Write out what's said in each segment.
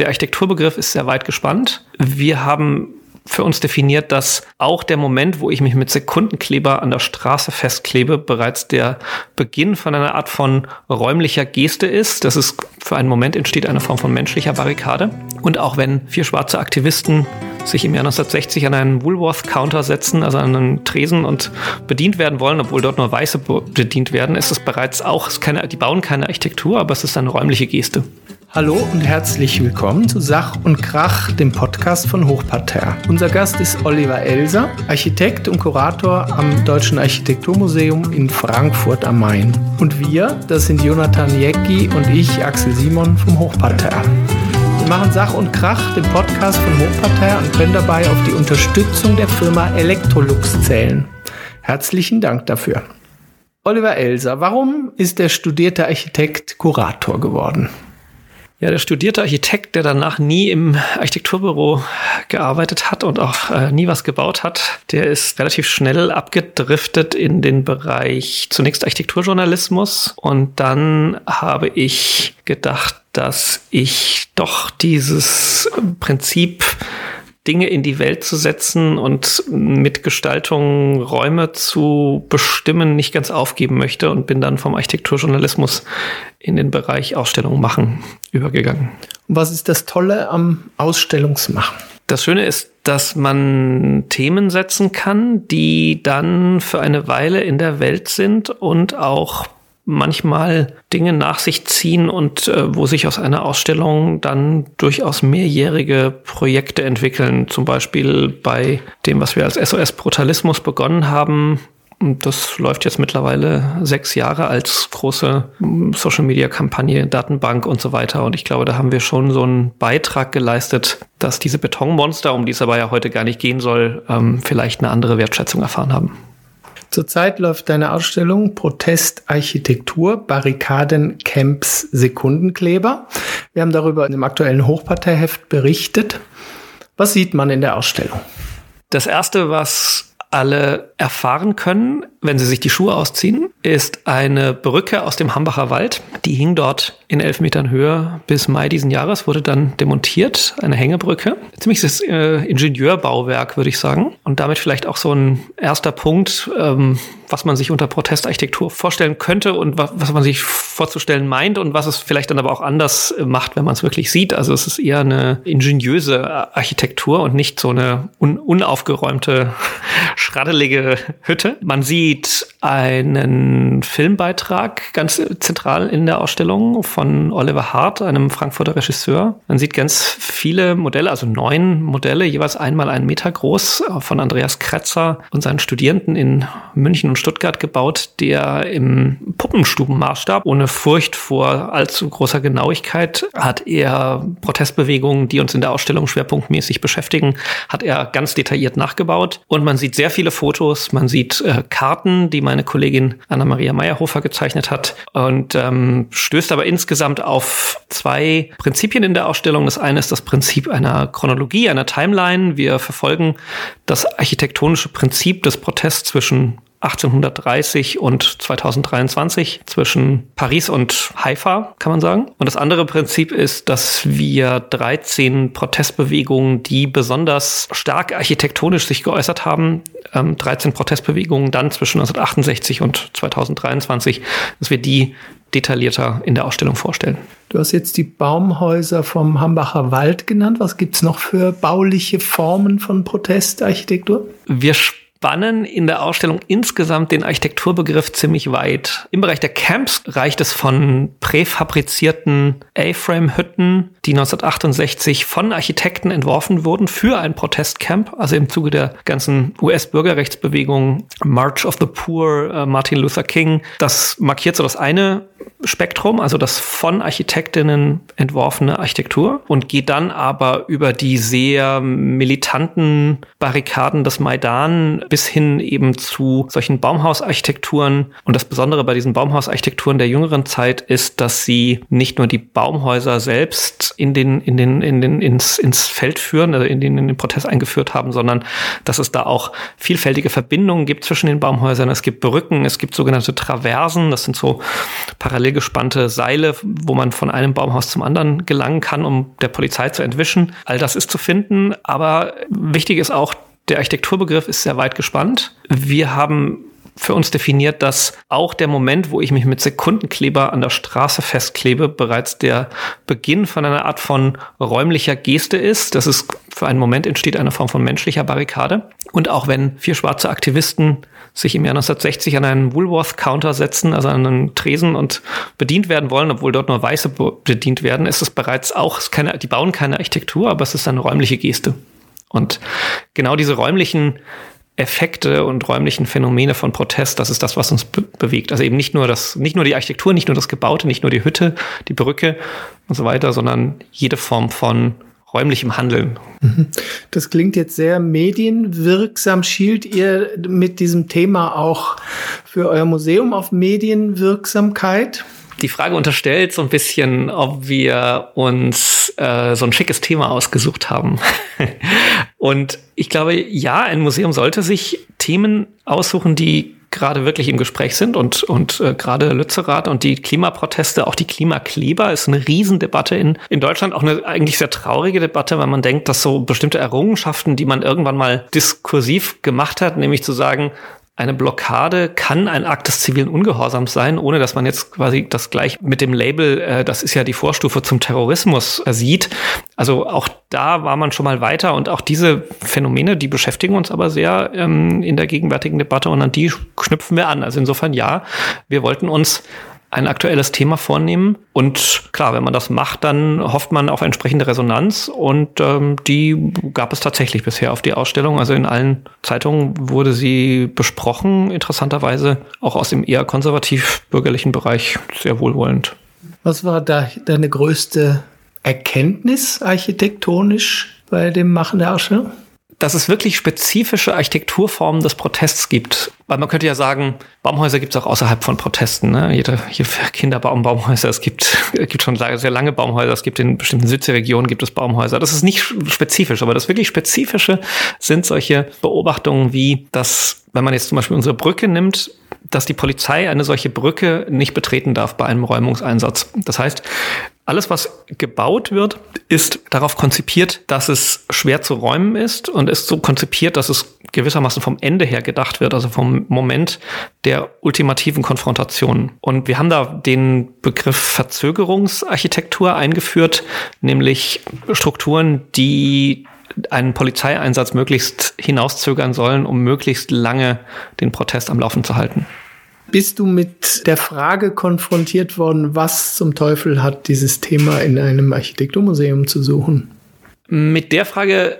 der Architekturbegriff ist sehr weit gespannt. Wir haben für uns definiert, dass auch der Moment, wo ich mich mit Sekundenkleber an der Straße festklebe, bereits der Beginn von einer Art von räumlicher Geste ist. Das ist für einen Moment entsteht eine Form von menschlicher Barrikade. Und auch wenn vier schwarze Aktivisten sich im Jahr 1960 an einen Woolworth-Counter setzen, also an einen Tresen und bedient werden wollen, obwohl dort nur Weiße bedient werden, ist es bereits auch, es keine, die bauen keine Architektur, aber es ist eine räumliche Geste. Hallo und herzlich willkommen zu Sach und Krach, dem Podcast von Hochparterre. Unser Gast ist Oliver Elser, Architekt und Kurator am Deutschen Architekturmuseum in Frankfurt am Main. Und wir, das sind Jonathan Jecki und ich, Axel Simon vom Hochparterre. Wir machen Sach und Krach, den Podcast von Hochparterre und können dabei auf die Unterstützung der Firma Electrolux zählen. Herzlichen Dank dafür. Oliver Elser, warum ist der studierte Architekt Kurator geworden? Ja, der studierte Architekt, der danach nie im Architekturbüro gearbeitet hat und auch äh, nie was gebaut hat, der ist relativ schnell abgedriftet in den Bereich zunächst Architekturjournalismus. Und dann habe ich gedacht, dass ich doch dieses Prinzip Dinge in die Welt zu setzen und mit Gestaltung Räume zu bestimmen nicht ganz aufgeben möchte und bin dann vom Architekturjournalismus in den Bereich Ausstellungen machen übergegangen. Was ist das Tolle am Ausstellungsmachen? Das Schöne ist, dass man Themen setzen kann, die dann für eine Weile in der Welt sind und auch manchmal Dinge nach sich ziehen und äh, wo sich aus einer Ausstellung dann durchaus mehrjährige Projekte entwickeln. Zum Beispiel bei dem, was wir als SOS Brutalismus begonnen haben. Das läuft jetzt mittlerweile sechs Jahre als große hm, Social Media Kampagne, Datenbank und so weiter. Und ich glaube, da haben wir schon so einen Beitrag geleistet, dass diese Betonmonster, um die es aber ja heute gar nicht gehen soll, ähm, vielleicht eine andere Wertschätzung erfahren haben. Zurzeit läuft deine Ausstellung Protestarchitektur, Barrikaden, Camps, Sekundenkleber. Wir haben darüber in dem aktuellen Hochparteiheft berichtet. Was sieht man in der Ausstellung? Das erste, was alle erfahren können, wenn sie sich die Schuhe ausziehen, ist eine Brücke aus dem Hambacher Wald. Die hing dort in elf Metern Höhe bis Mai diesen Jahres, wurde dann demontiert, eine Hängebrücke. Ziemliches äh, Ingenieurbauwerk, würde ich sagen. Und damit vielleicht auch so ein erster Punkt, ähm, was man sich unter Protestarchitektur vorstellen könnte und was, was man sich vorzustellen meint und was es vielleicht dann aber auch anders macht, wenn man es wirklich sieht. Also es ist eher eine ingeniöse Architektur und nicht so eine un unaufgeräumte, schraddelige Hütte. Man sieht einen Filmbeitrag ganz zentral in der Ausstellung von Oliver Hart, einem Frankfurter Regisseur. Man sieht ganz viele Modelle, also neun Modelle, jeweils einmal einen Meter groß, von Andreas Kretzer und seinen Studierenden in München und Stuttgart gebaut, der im Puppenstubenmaßstab ohne Furcht vor allzu großer Genauigkeit hat er Protestbewegungen, die uns in der Ausstellung schwerpunktmäßig beschäftigen, hat er ganz detailliert nachgebaut. Und man sieht sehr viele Fotos, man sieht äh, Karten, die meine Kollegin Anna-Maria Meyerhofer gezeichnet hat und ähm, stößt aber insgesamt auf zwei Prinzipien in der Ausstellung. Das eine ist das Prinzip einer Chronologie, einer Timeline. Wir verfolgen das architektonische Prinzip des Protests zwischen 1830 und 2023 zwischen Paris und Haifa, kann man sagen. Und das andere Prinzip ist, dass wir 13 Protestbewegungen, die besonders stark architektonisch sich geäußert haben, ähm, 13 Protestbewegungen dann zwischen 1968 und 2023, dass wir die detaillierter in der Ausstellung vorstellen. Du hast jetzt die Baumhäuser vom Hambacher Wald genannt. Was gibt's noch für bauliche Formen von Protestarchitektur? Wir spannen in der Ausstellung insgesamt den Architekturbegriff ziemlich weit. Im Bereich der Camps reicht es von präfabrizierten A-Frame-Hütten, die 1968 von Architekten entworfen wurden für ein Protestcamp, also im Zuge der ganzen US-Bürgerrechtsbewegung March of the Poor, äh, Martin Luther King. Das markiert so das eine Spektrum, also das von Architektinnen entworfene Architektur und geht dann aber über die sehr militanten Barrikaden des Maidan bis hin eben zu solchen Baumhausarchitekturen. Und das Besondere bei diesen Baumhausarchitekturen der jüngeren Zeit ist, dass sie nicht nur die Baumhäuser selbst in den, in den, in den, ins, ins Feld führen, also in den, in den Protest eingeführt haben, sondern dass es da auch vielfältige Verbindungen gibt zwischen den Baumhäusern. Es gibt Brücken, es gibt sogenannte Traversen, das sind so parallel gespannte Seile, wo man von einem Baumhaus zum anderen gelangen kann, um der Polizei zu entwischen. All das ist zu finden, aber wichtig ist auch, der Architekturbegriff ist sehr weit gespannt. Wir haben für uns definiert, dass auch der Moment, wo ich mich mit Sekundenkleber an der Straße festklebe, bereits der Beginn von einer Art von räumlicher Geste ist. Das ist für einen Moment entsteht eine Form von menschlicher Barrikade. Und auch wenn vier schwarze Aktivisten sich im Jahr 1960 an einen Woolworth-Counter setzen, also an einen Tresen und bedient werden wollen, obwohl dort nur Weiße bedient werden, ist es bereits auch, keine, die bauen keine Architektur, aber es ist eine räumliche Geste. Und genau diese räumlichen Effekte und räumlichen Phänomene von Protest, das ist das, was uns be bewegt. Also eben nicht nur das, nicht nur die Architektur, nicht nur das Gebaute, nicht nur die Hütte, die Brücke und so weiter, sondern jede Form von räumlichem Handeln. Mhm. Das klingt jetzt sehr medienwirksam. Schielt ihr mit diesem Thema auch für euer Museum auf Medienwirksamkeit? Die Frage unterstellt so ein bisschen, ob wir uns äh, so ein schickes Thema ausgesucht haben. Und ich glaube, ja, ein Museum sollte sich Themen aussuchen, die gerade wirklich im Gespräch sind und, und äh, gerade Lützerath und die Klimaproteste, auch die Klimakleber ist eine Riesendebatte in, in Deutschland, auch eine eigentlich sehr traurige Debatte, weil man denkt, dass so bestimmte Errungenschaften, die man irgendwann mal diskursiv gemacht hat, nämlich zu sagen, eine Blockade kann ein Akt des zivilen Ungehorsams sein, ohne dass man jetzt quasi das gleich mit dem Label, äh, das ist ja die Vorstufe zum Terrorismus, äh, sieht. Also auch da war man schon mal weiter und auch diese Phänomene, die beschäftigen uns aber sehr ähm, in der gegenwärtigen Debatte und an die knüpfen wir an. Also insofern ja, wir wollten uns ein aktuelles Thema vornehmen. Und klar, wenn man das macht, dann hofft man auf entsprechende Resonanz. Und ähm, die gab es tatsächlich bisher auf die Ausstellung. Also in allen Zeitungen wurde sie besprochen, interessanterweise auch aus dem eher konservativ-bürgerlichen Bereich sehr wohlwollend. Was war da deine größte Erkenntnis architektonisch bei dem Machen der Ausstellung? Dass es wirklich spezifische Architekturformen des Protests gibt. Weil man könnte ja sagen, Baumhäuser gibt es auch außerhalb von Protesten. Ne? Jede, jede Kinderbaum, Baumhäuser, es gibt, es gibt schon sehr lange Baumhäuser, es gibt in bestimmten Südseeregionen gibt es Baumhäuser. Das ist nicht spezifisch, aber das wirklich Spezifische sind solche Beobachtungen wie, dass, wenn man jetzt zum Beispiel unsere Brücke nimmt, dass die Polizei eine solche Brücke nicht betreten darf bei einem Räumungseinsatz. Das heißt, alles, was gebaut wird, ist darauf konzipiert, dass es schwer zu räumen ist und ist so konzipiert, dass es gewissermaßen vom Ende her gedacht wird, also vom Moment der ultimativen Konfrontation. Und wir haben da den Begriff Verzögerungsarchitektur eingeführt, nämlich Strukturen, die einen Polizeieinsatz möglichst hinauszögern sollen, um möglichst lange den Protest am Laufen zu halten. Bist du mit der Frage konfrontiert worden, was zum Teufel hat dieses Thema in einem Architekturmuseum zu suchen? Mit der Frage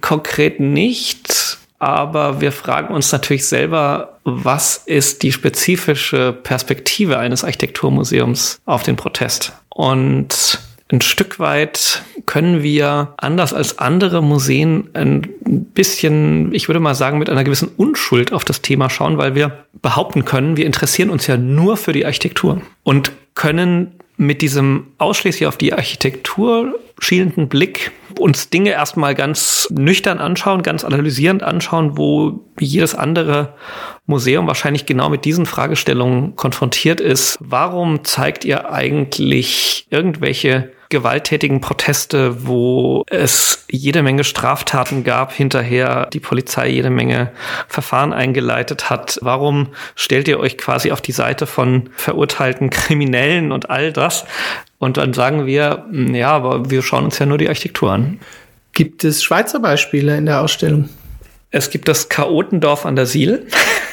konkret nicht, aber wir fragen uns natürlich selber, was ist die spezifische Perspektive eines Architekturmuseums auf den Protest? Und ein Stück weit können wir anders als andere Museen ein bisschen, ich würde mal sagen, mit einer gewissen Unschuld auf das Thema schauen, weil wir behaupten können, wir interessieren uns ja nur für die Architektur und können mit diesem ausschließlich auf die Architektur schielenden Blick uns Dinge erstmal ganz nüchtern anschauen, ganz analysierend anschauen, wo jedes andere Museum wahrscheinlich genau mit diesen Fragestellungen konfrontiert ist. Warum zeigt ihr eigentlich irgendwelche gewalttätigen Proteste, wo es jede Menge Straftaten gab, hinterher die Polizei jede Menge Verfahren eingeleitet hat. Warum stellt ihr euch quasi auf die Seite von verurteilten Kriminellen und all das? Und dann sagen wir, ja, aber wir schauen uns ja nur die Architektur an. Gibt es Schweizer Beispiele in der Ausstellung? Es gibt das Chaotendorf an der Siel.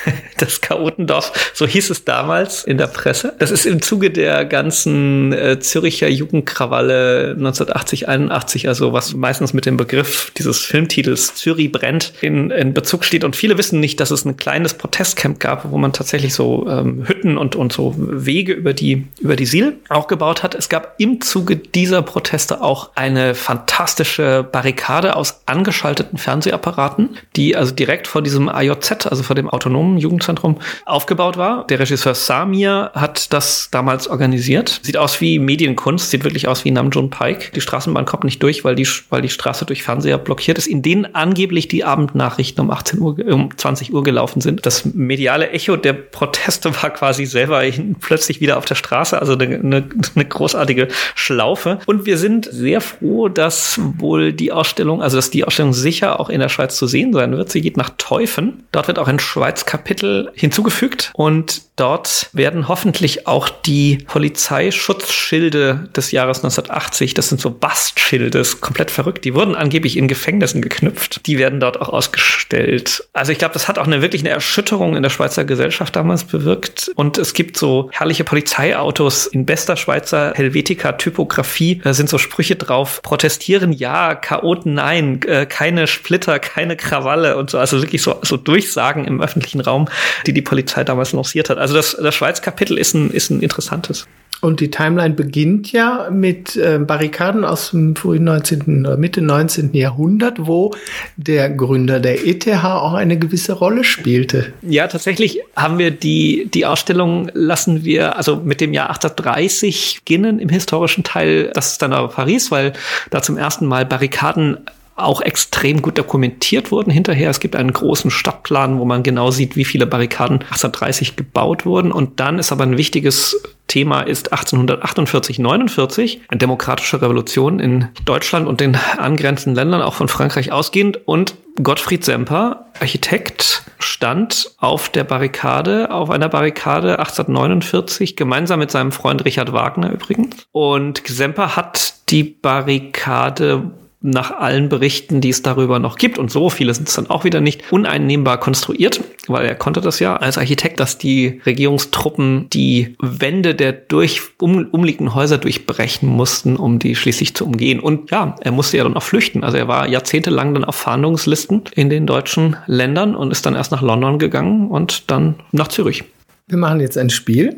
das Chaotendorf, so hieß es damals in der Presse. Das ist im Zuge der ganzen äh, Züricher Jugendkrawalle 1980, 81, also was meistens mit dem Begriff dieses Filmtitels Zürich brennt in, in Bezug steht. Und viele wissen nicht, dass es ein kleines Protestcamp gab, wo man tatsächlich so ähm, Hütten und, und so Wege über die, über die Siel auch gebaut hat. Es gab im Zuge dieser Proteste auch eine fantastische Barrikade aus angeschalteten Fernsehapparaten, die also direkt vor diesem AJZ, also vor dem autonomen Jugendzentrum, aufgebaut war. Der Regisseur Samir hat das damals organisiert. Sieht aus wie Medienkunst, sieht wirklich aus wie Namjoon Pike. Die Straßenbahn kommt nicht durch, weil die, weil die Straße durch Fernseher blockiert ist, in denen angeblich die Abendnachrichten um 18 Uhr, um 20 Uhr gelaufen sind. Das mediale Echo der Proteste war quasi selber plötzlich wieder auf der Straße, also eine, eine, eine großartige Schlaufe. Und wir sind sehr froh, dass wohl die Ausstellung, also dass die Ausstellung sicher auch in der Schweiz zu sehen sein wird. Sie geht nach Teufen. Dort wird auch ein Schweiz-Kapitel hinzugefügt und dort werden hoffentlich auch die Polizeischutzschilde des Jahres 1980, das sind so Bastschilde, ist komplett verrückt, die wurden angeblich in Gefängnissen geknüpft. Die werden dort auch ausgestellt. Also ich glaube, das hat auch eine wirklich eine Erschütterung in der Schweizer Gesellschaft damals bewirkt. Und es gibt so herrliche Polizeiautos in bester Schweizer Helvetica-Typografie. Da sind so Sprüche drauf. Protestieren ja, Chaoten nein, äh, keine Splitter, keine Krawalle und so. Also wirklich so, so Durchsagen im öffentlichen Raum, die die Polizei damals lanciert hat. Also das, das Schweiz-Kapitel ist ein, ist ein interessantes. Und die Timeline beginnt ja mit äh, Barrikaden aus dem frühen 19. oder Mitte 19. Jahrhundert, wo der Gründer der ETH auch eine gewisse Rolle spielte. Ja, tatsächlich haben wir die, die Ausstellung lassen wir also mit dem Jahr 1830 beginnen im historischen Teil. Das ist dann aber Paris, weil da zum ersten Mal Barrikaden auch extrem gut dokumentiert wurden hinterher. Es gibt einen großen Stadtplan, wo man genau sieht, wie viele Barrikaden 1830 gebaut wurden. Und dann ist aber ein wichtiges Thema ist 1848, 49, eine demokratische Revolution in Deutschland und den angrenzenden Ländern, auch von Frankreich ausgehend. Und Gottfried Semper, Architekt, stand auf der Barrikade, auf einer Barrikade 1849, gemeinsam mit seinem Freund Richard Wagner übrigens. Und Semper hat die Barrikade nach allen Berichten, die es darüber noch gibt, und so viele sind es dann auch wieder nicht, uneinnehmbar konstruiert, weil er konnte das ja als Architekt, dass die Regierungstruppen die Wände der durch um, umliegenden Häuser durchbrechen mussten, um die schließlich zu umgehen. Und ja, er musste ja dann auch flüchten. Also er war jahrzehntelang dann auf Fahndungslisten in den deutschen Ländern und ist dann erst nach London gegangen und dann nach Zürich. Wir machen jetzt ein Spiel.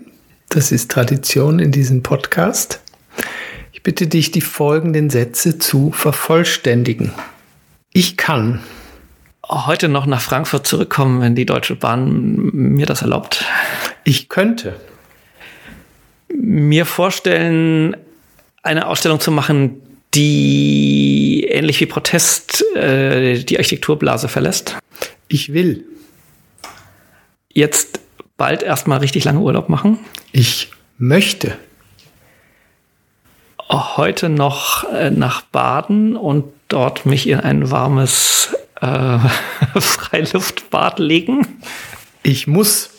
Das ist Tradition in diesem Podcast bitte dich, die folgenden Sätze zu vervollständigen. Ich kann heute noch nach Frankfurt zurückkommen, wenn die Deutsche Bahn mir das erlaubt. Ich könnte mir vorstellen, eine Ausstellung zu machen, die ähnlich wie Protest äh, die Architekturblase verlässt. Ich will. Jetzt bald erstmal richtig lange Urlaub machen. Ich möchte heute noch äh, nach Baden und dort mich in ein warmes äh, Freiluftbad legen. Ich muss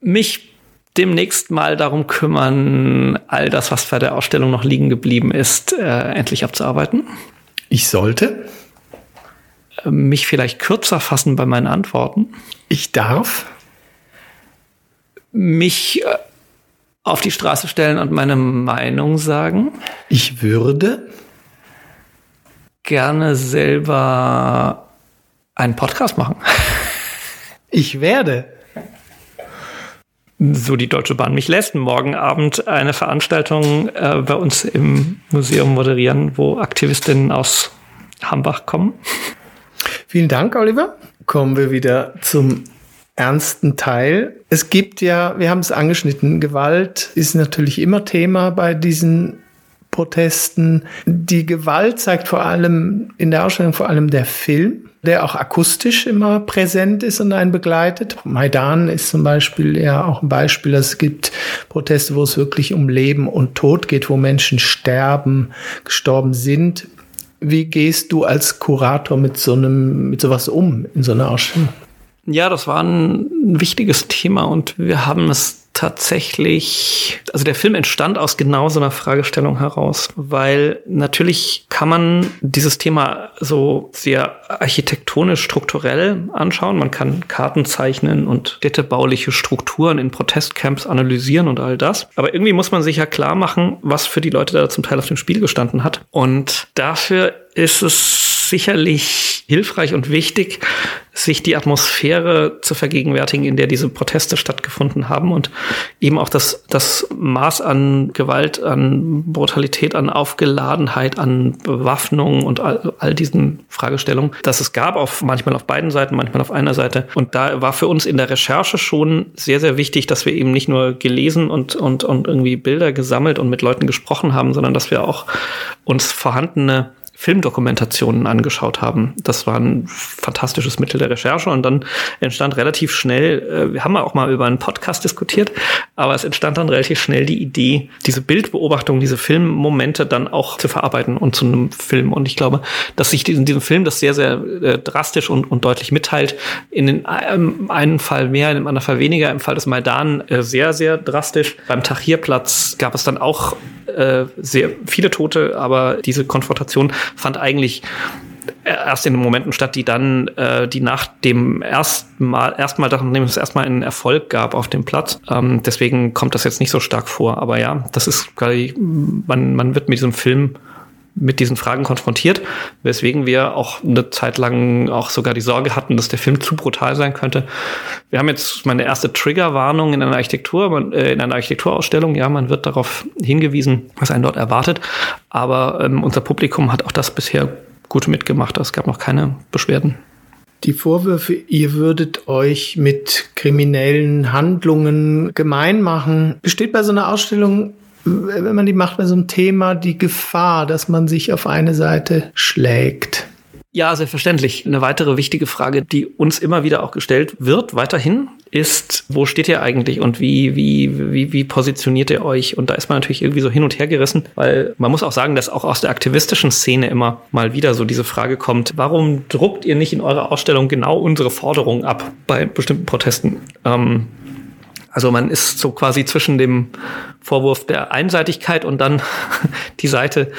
mich demnächst mal darum kümmern, all das, was bei der Ausstellung noch liegen geblieben ist, äh, endlich abzuarbeiten. Ich sollte mich vielleicht kürzer fassen bei meinen Antworten. Ich darf mich äh, auf die Straße stellen und meine Meinung sagen. Ich würde gerne selber einen Podcast machen. Ich werde. So die Deutsche Bahn mich lässt, morgen Abend eine Veranstaltung äh, bei uns im Museum moderieren, wo Aktivistinnen aus Hambach kommen. Vielen Dank, Oliver. Kommen wir wieder zum ernsten Teil. Es gibt ja, wir haben es angeschnitten, Gewalt ist natürlich immer Thema bei diesen Protesten. Die Gewalt zeigt vor allem in der Ausstellung vor allem der Film, der auch akustisch immer präsent ist und einen begleitet. Maidan ist zum Beispiel ja auch ein Beispiel. Es gibt Proteste, wo es wirklich um Leben und Tod geht, wo Menschen sterben, gestorben sind. Wie gehst du als Kurator mit so einem, mit sowas um in so einer Ausstellung? Ja, das war ein wichtiges Thema und wir haben es tatsächlich, also der Film entstand aus genau so einer Fragestellung heraus, weil natürlich kann man dieses Thema so sehr architektonisch strukturell anschauen. Man kann Karten zeichnen und städtebauliche Strukturen in Protestcamps analysieren und all das. Aber irgendwie muss man sich ja klar machen, was für die Leute da zum Teil auf dem Spiel gestanden hat. Und dafür ist es sicherlich hilfreich und wichtig, sich die Atmosphäre zu vergegenwärtigen, in der diese Proteste stattgefunden haben und eben auch das, das Maß an Gewalt, an Brutalität, an Aufgeladenheit, an Bewaffnung und all, all diesen Fragestellungen, dass es gab, auf, manchmal auf beiden Seiten, manchmal auf einer Seite. Und da war für uns in der Recherche schon sehr, sehr wichtig, dass wir eben nicht nur gelesen und, und, und irgendwie Bilder gesammelt und mit Leuten gesprochen haben, sondern dass wir auch uns vorhandene Filmdokumentationen angeschaut haben. Das war ein fantastisches Mittel der Recherche und dann entstand relativ schnell, äh, wir haben auch mal über einen Podcast diskutiert, aber es entstand dann relativ schnell die Idee, diese Bildbeobachtung, diese Filmmomente dann auch zu verarbeiten und zu einem Film. Und ich glaube, dass sich in diesem Film das sehr, sehr äh, drastisch und, und deutlich mitteilt. In den, ähm, einen Fall mehr, in dem anderen Fall weniger. Im Fall des Maidan äh, sehr, sehr drastisch. Beim Tahrirplatz gab es dann auch äh, sehr viele Tote, aber diese Konfrontation fand eigentlich erst in den Momenten statt, die dann, äh, die nach dem ersten Mal, erstmal, nachdem es erstmal einen Erfolg gab auf dem Platz. Ähm, deswegen kommt das jetzt nicht so stark vor. Aber ja, das ist man, man wird mit diesem Film mit diesen Fragen konfrontiert, weswegen wir auch eine Zeit lang auch sogar die Sorge hatten, dass der Film zu brutal sein könnte. Wir haben jetzt meine erste Triggerwarnung in einer Architektur, äh, in einer Architekturausstellung. Ja, man wird darauf hingewiesen, was einen dort erwartet. Aber ähm, unser Publikum hat auch das bisher gut mitgemacht. Es gab noch keine Beschwerden. Die Vorwürfe, ihr würdet euch mit kriminellen Handlungen gemein machen, besteht bei so einer Ausstellung wenn man die macht bei so einem Thema, die Gefahr, dass man sich auf eine Seite schlägt? Ja, selbstverständlich. Eine weitere wichtige Frage, die uns immer wieder auch gestellt wird, weiterhin, ist, wo steht ihr eigentlich und wie, wie, wie, wie positioniert ihr euch? Und da ist man natürlich irgendwie so hin und her gerissen, weil man muss auch sagen, dass auch aus der aktivistischen Szene immer mal wieder so diese Frage kommt, warum druckt ihr nicht in eurer Ausstellung genau unsere Forderungen ab bei bestimmten Protesten? Ähm, also man ist so quasi zwischen dem Vorwurf der Einseitigkeit und dann die Seite,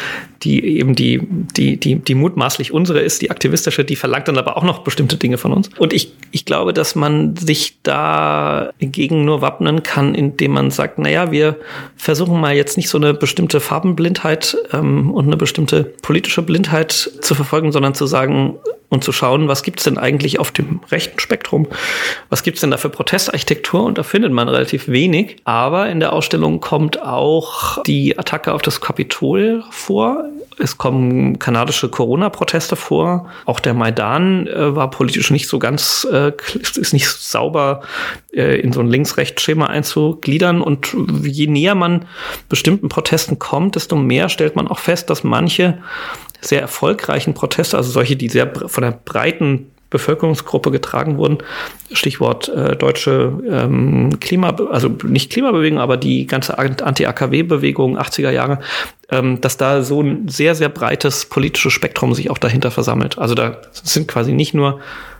die eben die, die, die, die mutmaßlich unsere ist, die aktivistische, die verlangt dann aber auch noch bestimmte Dinge von uns. Und ich, ich glaube, dass man sich da gegen nur wappnen kann, indem man sagt, naja, wir versuchen mal jetzt nicht so eine bestimmte Farbenblindheit ähm, und eine bestimmte politische Blindheit zu verfolgen, sondern zu sagen, und zu schauen, was gibt's denn eigentlich auf dem rechten Spektrum? Was gibt's denn da für Protestarchitektur? Und da findet man relativ wenig. Aber in der Ausstellung kommt auch die Attacke auf das Kapitol vor. Es kommen kanadische Corona-Proteste vor. Auch der Maidan äh, war politisch nicht so ganz, äh, ist nicht sauber äh, in so ein Links-Rechts-Schema einzugliedern. Und je näher man bestimmten Protesten kommt, desto mehr stellt man auch fest, dass manche sehr erfolgreichen Proteste, also solche, die sehr von der breiten Bevölkerungsgruppe getragen wurden. Stichwort äh, deutsche ähm, Klima, also nicht Klimabewegung, aber die ganze Anti-AKW-Bewegung 80er Jahre, ähm, dass da so ein sehr, sehr breites politisches Spektrum sich auch dahinter versammelt. Also da sind quasi nicht nur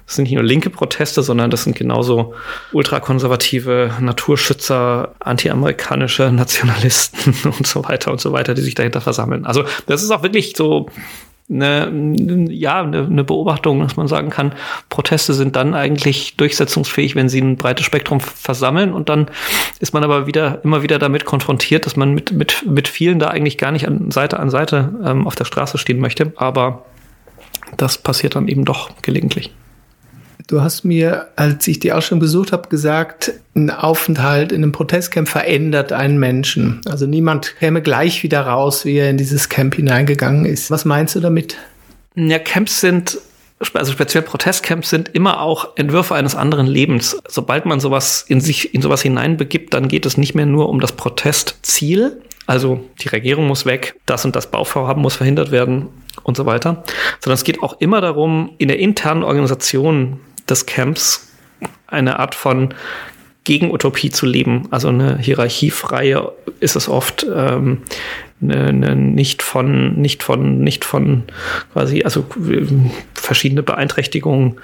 das sind nicht nur linke Proteste, sondern das sind genauso ultrakonservative Naturschützer, antiamerikanische Nationalisten und so weiter und so weiter, die sich dahinter versammeln. Also das ist auch wirklich so eine, ja, eine, Beobachtung, dass man sagen kann, Proteste sind dann eigentlich durchsetzungsfähig, wenn sie ein breites Spektrum versammeln und dann ist man aber wieder immer wieder damit konfrontiert, dass man mit, mit, mit vielen da eigentlich gar nicht an Seite an Seite ähm, auf der Straße stehen möchte. Aber das passiert dann eben doch gelegentlich. Du hast mir, als ich die Ausstellung besucht habe, gesagt, ein Aufenthalt in einem Protestcamp verändert einen Menschen. Also niemand käme gleich wieder raus, wie er in dieses Camp hineingegangen ist. Was meinst du damit? Ja, Camps sind also speziell Protestcamps sind immer auch Entwürfe eines anderen Lebens. Sobald man sowas in sich, in sowas hineinbegibt, dann geht es nicht mehr nur um das Protestziel. Also die Regierung muss weg, das und das Bauvorhaben muss verhindert werden und so weiter. Sondern es geht auch immer darum, in der internen Organisation des Camps eine Art von Gegenutopie zu leben. Also eine hierarchiefreie ist es oft ähm, eine, eine nicht von, nicht von, nicht von quasi, also verschiedene Beeinträchtigungen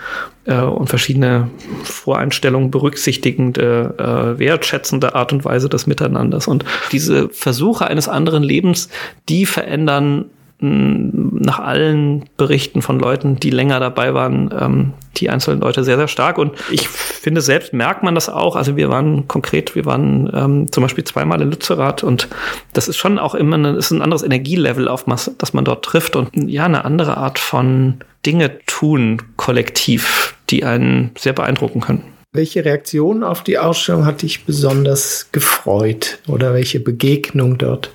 äh, und verschiedene Voreinstellungen berücksichtigende, äh, wertschätzende Art und Weise des Miteinanders. Und diese Versuche eines anderen Lebens, die verändern nach allen Berichten von Leuten, die länger dabei waren, ähm, die einzelnen Leute sehr, sehr stark. Und ich finde, selbst merkt man das auch. Also wir waren konkret, wir waren ähm, zum Beispiel zweimal in Lützerath und das ist schon auch immer eine, ist ein anderes Energielevel, auf das man dort trifft und ja, eine andere Art von Dinge tun kollektiv, die einen sehr beeindrucken können. Welche Reaktion auf die Ausstellung hat dich besonders gefreut oder welche Begegnung dort?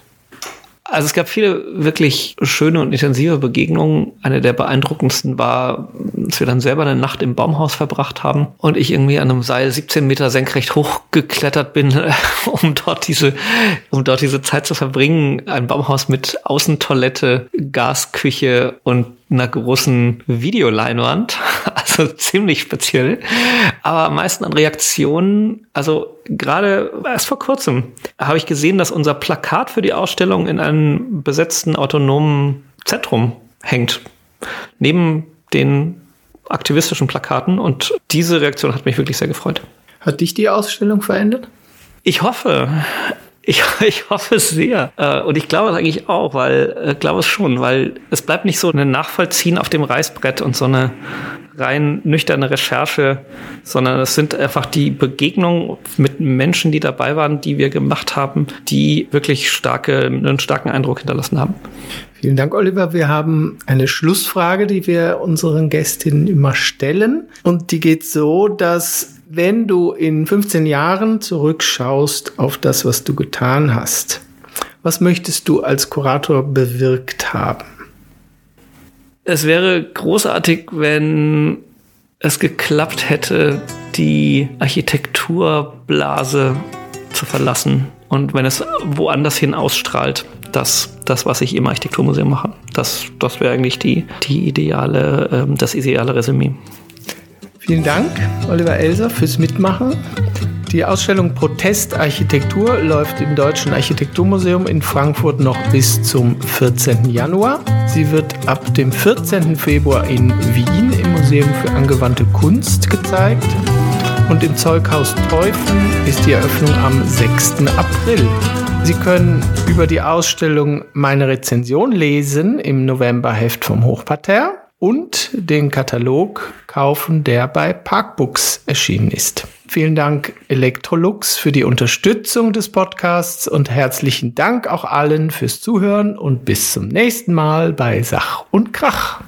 Also es gab viele wirklich schöne und intensive Begegnungen. Eine der beeindruckendsten war, als wir dann selber eine Nacht im Baumhaus verbracht haben und ich irgendwie an einem Seil 17 Meter senkrecht hochgeklettert bin, um dort diese, um dort diese Zeit zu verbringen. Ein Baumhaus mit Außentoilette, Gasküche und einer großen Videoleinwand. Also ziemlich speziell. Aber am meisten an Reaktionen, also gerade erst vor kurzem habe ich gesehen, dass unser Plakat für die Ausstellung in einem besetzten autonomen Zentrum hängt. Neben den aktivistischen Plakaten. Und diese Reaktion hat mich wirklich sehr gefreut. Hat dich die Ausstellung verändert? Ich hoffe. Ich, ich hoffe es sehr. Äh, und ich glaube es eigentlich auch, weil, äh, glaube es schon, weil es bleibt nicht so ein Nachvollziehen auf dem Reißbrett und so eine rein nüchterne Recherche, sondern es sind einfach die Begegnungen mit Menschen, die dabei waren, die wir gemacht haben, die wirklich starke, einen starken Eindruck hinterlassen haben. Vielen Dank, Oliver. Wir haben eine Schlussfrage, die wir unseren Gästinnen immer stellen. Und die geht so, dass wenn du in 15 Jahren zurückschaust auf das, was du getan hast, was möchtest du als Kurator bewirkt haben? Es wäre großartig, wenn es geklappt hätte, die Architekturblase zu verlassen und wenn es woanders hin ausstrahlt, das, das was ich im Architekturmuseum mache. Das, das wäre eigentlich die, die ideale, ähm, das ideale Resümee. Vielen Dank, Oliver Elser, fürs Mitmachen. Die Ausstellung Protestarchitektur läuft im Deutschen Architekturmuseum in Frankfurt noch bis zum 14. Januar. Sie wird ab dem 14. Februar in Wien im Museum für angewandte Kunst gezeigt. Und im Zeughaus Teufen ist die Eröffnung am 6. April. Sie können über die Ausstellung meine Rezension lesen im Novemberheft vom Hochparterre und den Katalog kaufen, der bei Parkbooks erschienen ist. Vielen Dank Electrolux für die Unterstützung des Podcasts und herzlichen Dank auch allen fürs Zuhören und bis zum nächsten Mal bei Sach und Krach.